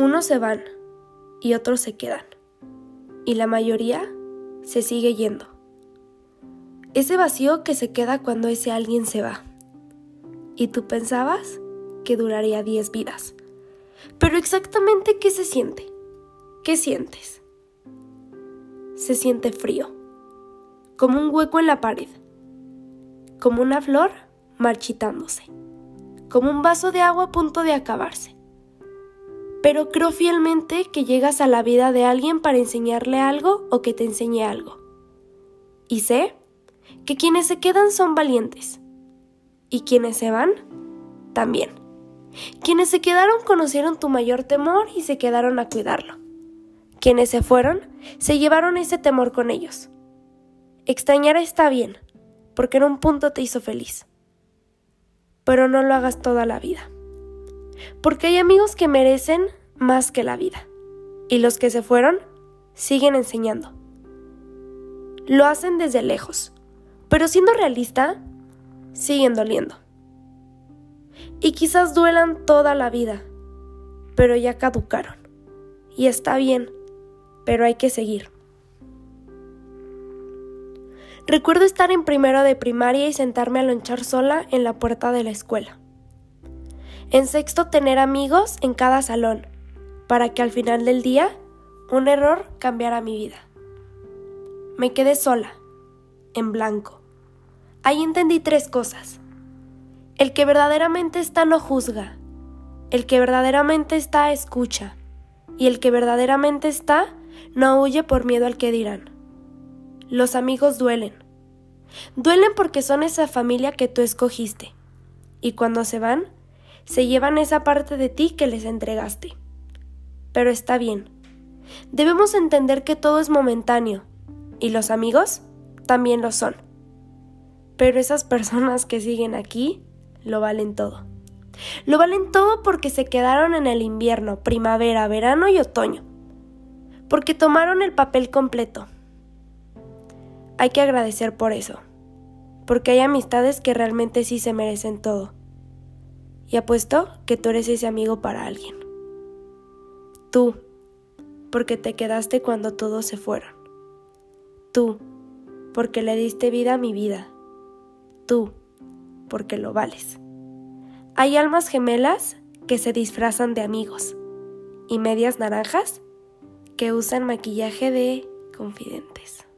Unos se van y otros se quedan. Y la mayoría se sigue yendo. Ese vacío que se queda cuando ese alguien se va. Y tú pensabas que duraría 10 vidas. Pero exactamente qué se siente? ¿Qué sientes? Se siente frío, como un hueco en la pared, como una flor marchitándose, como un vaso de agua a punto de acabarse. Pero creo fielmente que llegas a la vida de alguien para enseñarle algo o que te enseñe algo. Y sé que quienes se quedan son valientes y quienes se van también. Quienes se quedaron conocieron tu mayor temor y se quedaron a cuidarlo. Quienes se fueron se llevaron ese temor con ellos. Extrañar está bien, porque en un punto te hizo feliz. Pero no lo hagas toda la vida. Porque hay amigos que merecen más que la vida. Y los que se fueron siguen enseñando. Lo hacen desde lejos. Pero siendo realista, siguen doliendo. Y quizás duelan toda la vida, pero ya caducaron. Y está bien, pero hay que seguir. Recuerdo estar en primero de primaria y sentarme a lonchar sola en la puerta de la escuela. En sexto tener amigos en cada salón, para que al final del día un error cambiara mi vida. Me quedé sola, en blanco. Ahí entendí tres cosas. El que verdaderamente está no juzga. El que verdaderamente está escucha. Y el que verdaderamente está no huye por miedo al que dirán. Los amigos duelen. Duelen porque son esa familia que tú escogiste. Y cuando se van, se llevan esa parte de ti que les entregaste. Pero está bien. Debemos entender que todo es momentáneo. Y los amigos también lo son. Pero esas personas que siguen aquí lo valen todo. Lo valen todo porque se quedaron en el invierno, primavera, verano y otoño. Porque tomaron el papel completo. Hay que agradecer por eso. Porque hay amistades que realmente sí se merecen todo. Y apuesto que tú eres ese amigo para alguien. Tú, porque te quedaste cuando todos se fueron. Tú, porque le diste vida a mi vida. Tú, porque lo vales. Hay almas gemelas que se disfrazan de amigos y medias naranjas que usan maquillaje de confidentes.